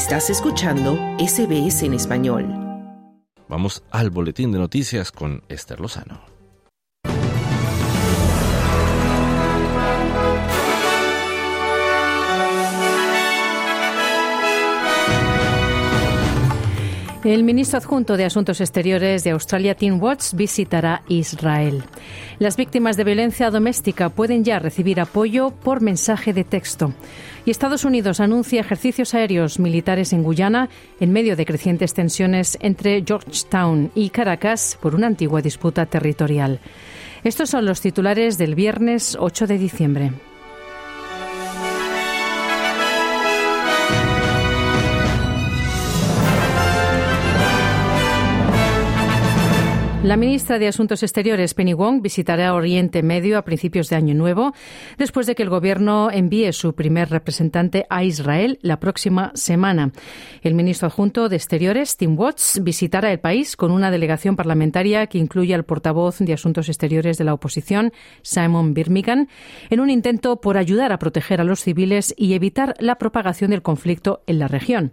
Estás escuchando SBS en español. Vamos al boletín de noticias con Esther Lozano. El ministro adjunto de Asuntos Exteriores de Australia, Tim Watts, visitará Israel. Las víctimas de violencia doméstica pueden ya recibir apoyo por mensaje de texto. Y Estados Unidos anuncia ejercicios aéreos militares en Guyana en medio de crecientes tensiones entre Georgetown y Caracas por una antigua disputa territorial. Estos son los titulares del viernes 8 de diciembre. La ministra de Asuntos Exteriores, Penny Wong, visitará Oriente Medio a principios de Año Nuevo, después de que el Gobierno envíe su primer representante a Israel la próxima semana. El ministro adjunto de Exteriores, Tim Watts, visitará el país con una delegación parlamentaria que incluye al portavoz de Asuntos Exteriores de la oposición, Simon Birmingham, en un intento por ayudar a proteger a los civiles y evitar la propagación del conflicto en la región.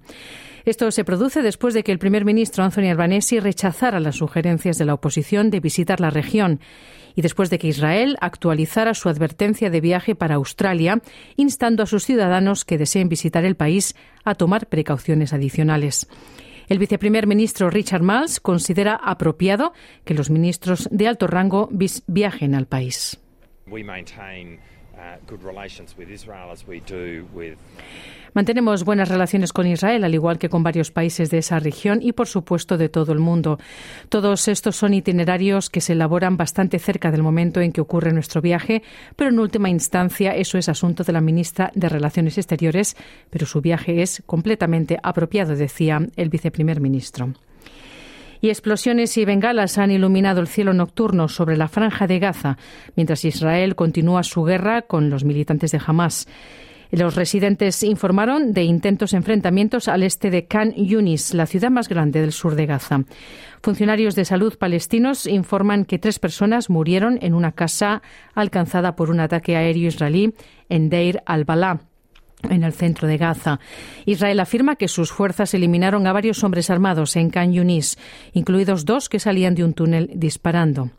Esto se produce después de que el primer ministro Anthony Albanese rechazara las sugerencias de la oposición de visitar la región y después de que Israel actualizara su advertencia de viaje para Australia, instando a sus ciudadanos que deseen visitar el país a tomar precauciones adicionales. El viceprimer ministro Richard Marles considera apropiado que los ministros de alto rango viajen al país. Mantenemos buenas relaciones con Israel, al igual que con varios países de esa región y, por supuesto, de todo el mundo. Todos estos son itinerarios que se elaboran bastante cerca del momento en que ocurre nuestro viaje, pero en última instancia eso es asunto de la ministra de Relaciones Exteriores, pero su viaje es completamente apropiado, decía el viceprimer ministro y explosiones y bengalas han iluminado el cielo nocturno sobre la franja de Gaza, mientras Israel continúa su guerra con los militantes de Hamas. Los residentes informaron de intentos enfrentamientos al este de Khan Yunis, la ciudad más grande del sur de Gaza. Funcionarios de salud palestinos informan que tres personas murieron en una casa alcanzada por un ataque aéreo israelí en Deir al-Balá en el centro de Gaza. Israel afirma que sus fuerzas eliminaron a varios hombres armados en Khan Yunis, incluidos dos que salían de un túnel disparando.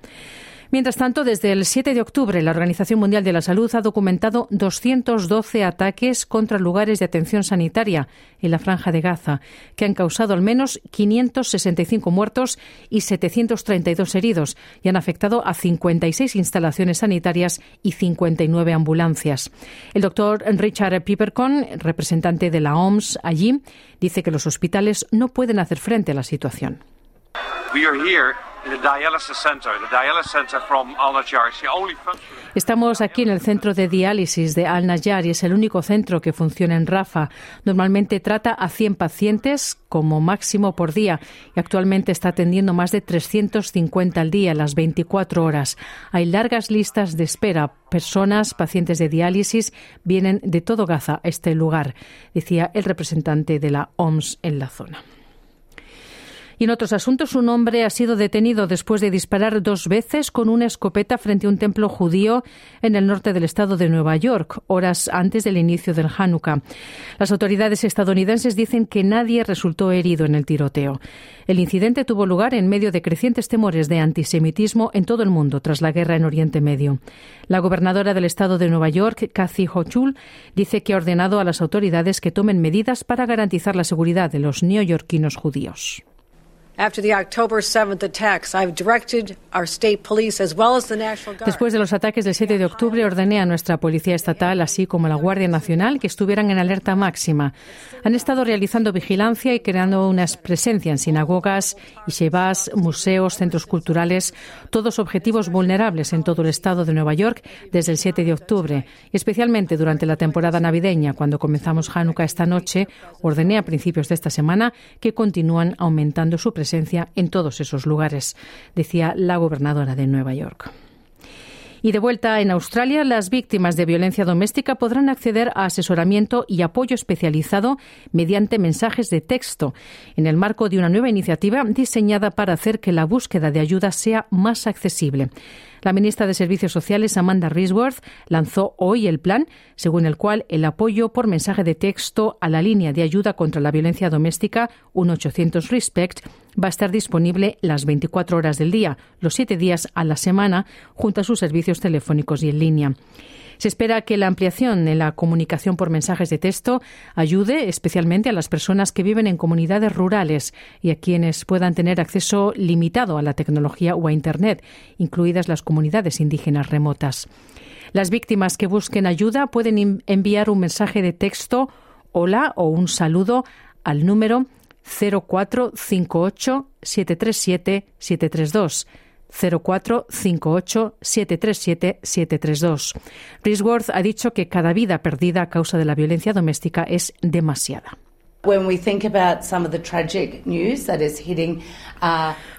Mientras tanto, desde el 7 de octubre, la Organización Mundial de la Salud ha documentado 212 ataques contra lugares de atención sanitaria en la franja de Gaza, que han causado al menos 565 muertos y 732 heridos y han afectado a 56 instalaciones sanitarias y 59 ambulancias. El doctor Richard Pipercon, representante de la OMS allí, dice que los hospitales no pueden hacer frente a la situación. Estamos aquí en el centro de diálisis de Al Nayar y es el único centro que funciona en Rafa. Normalmente trata a 100 pacientes como máximo por día y actualmente está atendiendo más de 350 al día, las 24 horas. Hay largas listas de espera. Personas, pacientes de diálisis, vienen de todo Gaza a este lugar, decía el representante de la OMS en la zona. Y en otros asuntos, un hombre ha sido detenido después de disparar dos veces con una escopeta frente a un templo judío en el norte del estado de Nueva York, horas antes del inicio del Hanukkah. Las autoridades estadounidenses dicen que nadie resultó herido en el tiroteo. El incidente tuvo lugar en medio de crecientes temores de antisemitismo en todo el mundo tras la guerra en Oriente Medio. La gobernadora del estado de Nueva York, Kathy Hochul, dice que ha ordenado a las autoridades que tomen medidas para garantizar la seguridad de los neoyorquinos judíos. Después de los ataques del 7 de octubre, ordené a nuestra Policía Estatal, así como a la Guardia Nacional, que estuvieran en alerta máxima. Han estado realizando vigilancia y creando una presencia en sinagogas, yeshivas, museos, centros culturales, todos objetivos vulnerables en todo el estado de Nueva York desde el 7 de octubre, especialmente durante la temporada navideña, cuando comenzamos Hanukkah esta noche, ordené a principios de esta semana que continúan aumentando su presencia en todos esos lugares, decía la gobernadora de Nueva York. Y de vuelta en Australia, las víctimas de violencia doméstica podrán acceder a asesoramiento y apoyo especializado mediante mensajes de texto, en el marco de una nueva iniciativa diseñada para hacer que la búsqueda de ayuda sea más accesible. La ministra de Servicios Sociales, Amanda Risworth, lanzó hoy el plan, según el cual el apoyo por mensaje de texto a la línea de ayuda contra la violencia doméstica 1800 Respect va a estar disponible las 24 horas del día, los siete días a la semana, junto a sus servicios telefónicos y en línea. Se espera que la ampliación en la comunicación por mensajes de texto ayude especialmente a las personas que viven en comunidades rurales y a quienes puedan tener acceso limitado a la tecnología o a Internet, incluidas las comunidades indígenas remotas. Las víctimas que busquen ayuda pueden enviar un mensaje de texto hola o un saludo al número 0458 737 732 0458 737 732. Risworth ha dicho que cada vida perdida a causa de la violencia doméstica es demasiada.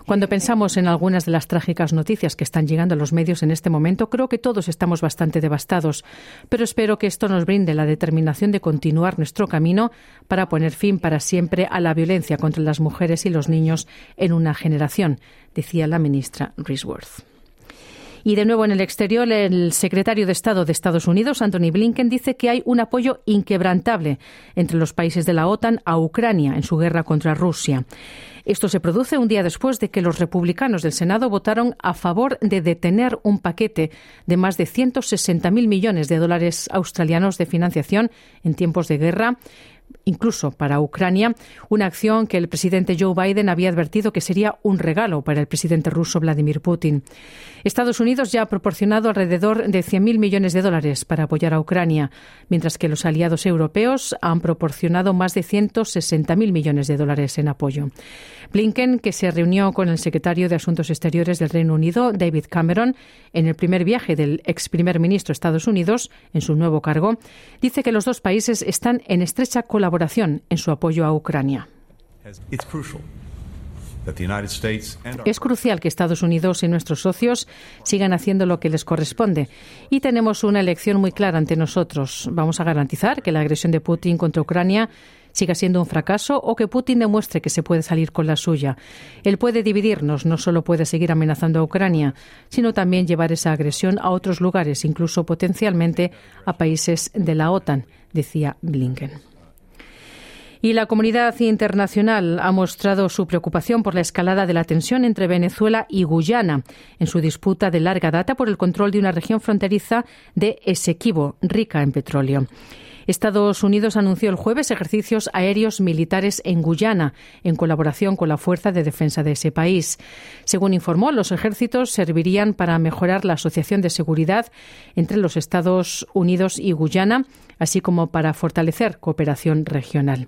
Cuando pensamos en algunas de las trágicas noticias que están llegando a los medios en este momento, creo que todos estamos bastante devastados, pero espero que esto nos brinde la determinación de continuar nuestro camino para poner fin para siempre a la violencia contra las mujeres y los niños en una generación, decía la ministra Risworth. Y de nuevo en el exterior, el secretario de Estado de Estados Unidos, Anthony Blinken, dice que hay un apoyo inquebrantable entre los países de la OTAN a Ucrania en su guerra contra Rusia. Esto se produce un día después de que los republicanos del Senado votaron a favor de detener un paquete de más de 160.000 millones de dólares australianos de financiación en tiempos de guerra incluso para Ucrania, una acción que el presidente Joe Biden había advertido que sería un regalo para el presidente ruso Vladimir Putin. Estados Unidos ya ha proporcionado alrededor de 100.000 millones de dólares para apoyar a Ucrania, mientras que los aliados europeos han proporcionado más de 160.000 millones de dólares en apoyo. Blinken, que se reunió con el secretario de Asuntos Exteriores del Reino Unido, David Cameron, en el primer viaje del ex primer ministro de Estados Unidos en su nuevo cargo, dice que los dos países están en estrecha colaboración en su apoyo a Ucrania. Es crucial que Estados Unidos y nuestros socios sigan haciendo lo que les corresponde. Y tenemos una elección muy clara ante nosotros. Vamos a garantizar que la agresión de Putin contra Ucrania siga siendo un fracaso o que Putin demuestre que se puede salir con la suya. Él puede dividirnos, no solo puede seguir amenazando a Ucrania, sino también llevar esa agresión a otros lugares, incluso potencialmente a países de la OTAN, decía Blinken. Y la comunidad internacional ha mostrado su preocupación por la escalada de la tensión entre Venezuela y Guyana en su disputa de larga data por el control de una región fronteriza de Esequibo, rica en petróleo. Estados Unidos anunció el jueves ejercicios aéreos militares en Guyana, en colaboración con la Fuerza de Defensa de ese país. Según informó, los ejércitos servirían para mejorar la asociación de seguridad entre los Estados Unidos y Guyana, así como para fortalecer cooperación regional.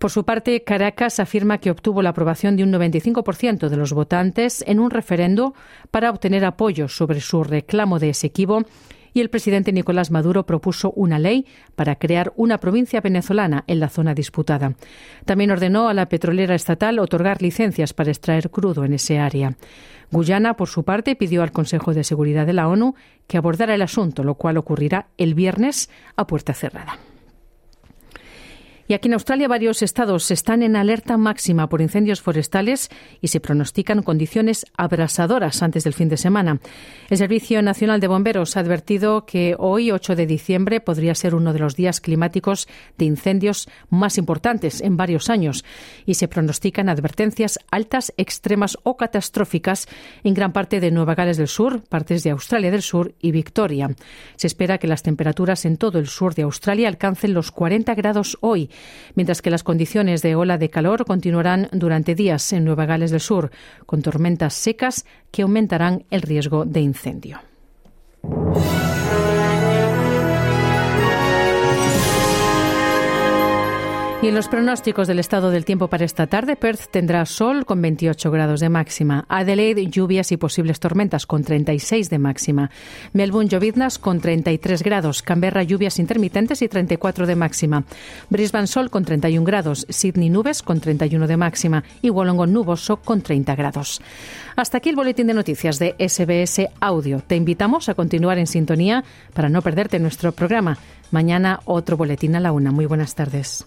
Por su parte, Caracas afirma que obtuvo la aprobación de un 95% de los votantes en un referendo para obtener apoyo sobre su reclamo de Esequibo y el presidente Nicolás Maduro propuso una ley para crear una provincia venezolana en la zona disputada. También ordenó a la petrolera estatal otorgar licencias para extraer crudo en ese área. Guyana, por su parte, pidió al Consejo de Seguridad de la ONU que abordara el asunto, lo cual ocurrirá el viernes a puerta cerrada. Y aquí en Australia varios estados están en alerta máxima por incendios forestales y se pronostican condiciones abrasadoras antes del fin de semana. El Servicio Nacional de Bomberos ha advertido que hoy, 8 de diciembre, podría ser uno de los días climáticos de incendios más importantes en varios años y se pronostican advertencias altas, extremas o catastróficas en gran parte de Nueva Gales del Sur, partes de Australia del Sur y Victoria. Se espera que las temperaturas en todo el sur de Australia alcancen los 40 grados hoy mientras que las condiciones de ola de calor continuarán durante días en Nueva Gales del Sur, con tormentas secas que aumentarán el riesgo de incendio. Y en los pronósticos del estado del tiempo para esta tarde, Perth tendrá sol con 28 grados de máxima, Adelaide lluvias y posibles tormentas con 36 de máxima, Melbourne lloviznas con 33 grados, Canberra lluvias intermitentes y 34 de máxima, Brisbane sol con 31 grados, Sydney nubes con 31 de máxima y Wollongong nuboso con 30 grados. Hasta aquí el boletín de noticias de SBS Audio. Te invitamos a continuar en sintonía para no perderte nuestro programa. Mañana otro boletín a la una. Muy buenas tardes.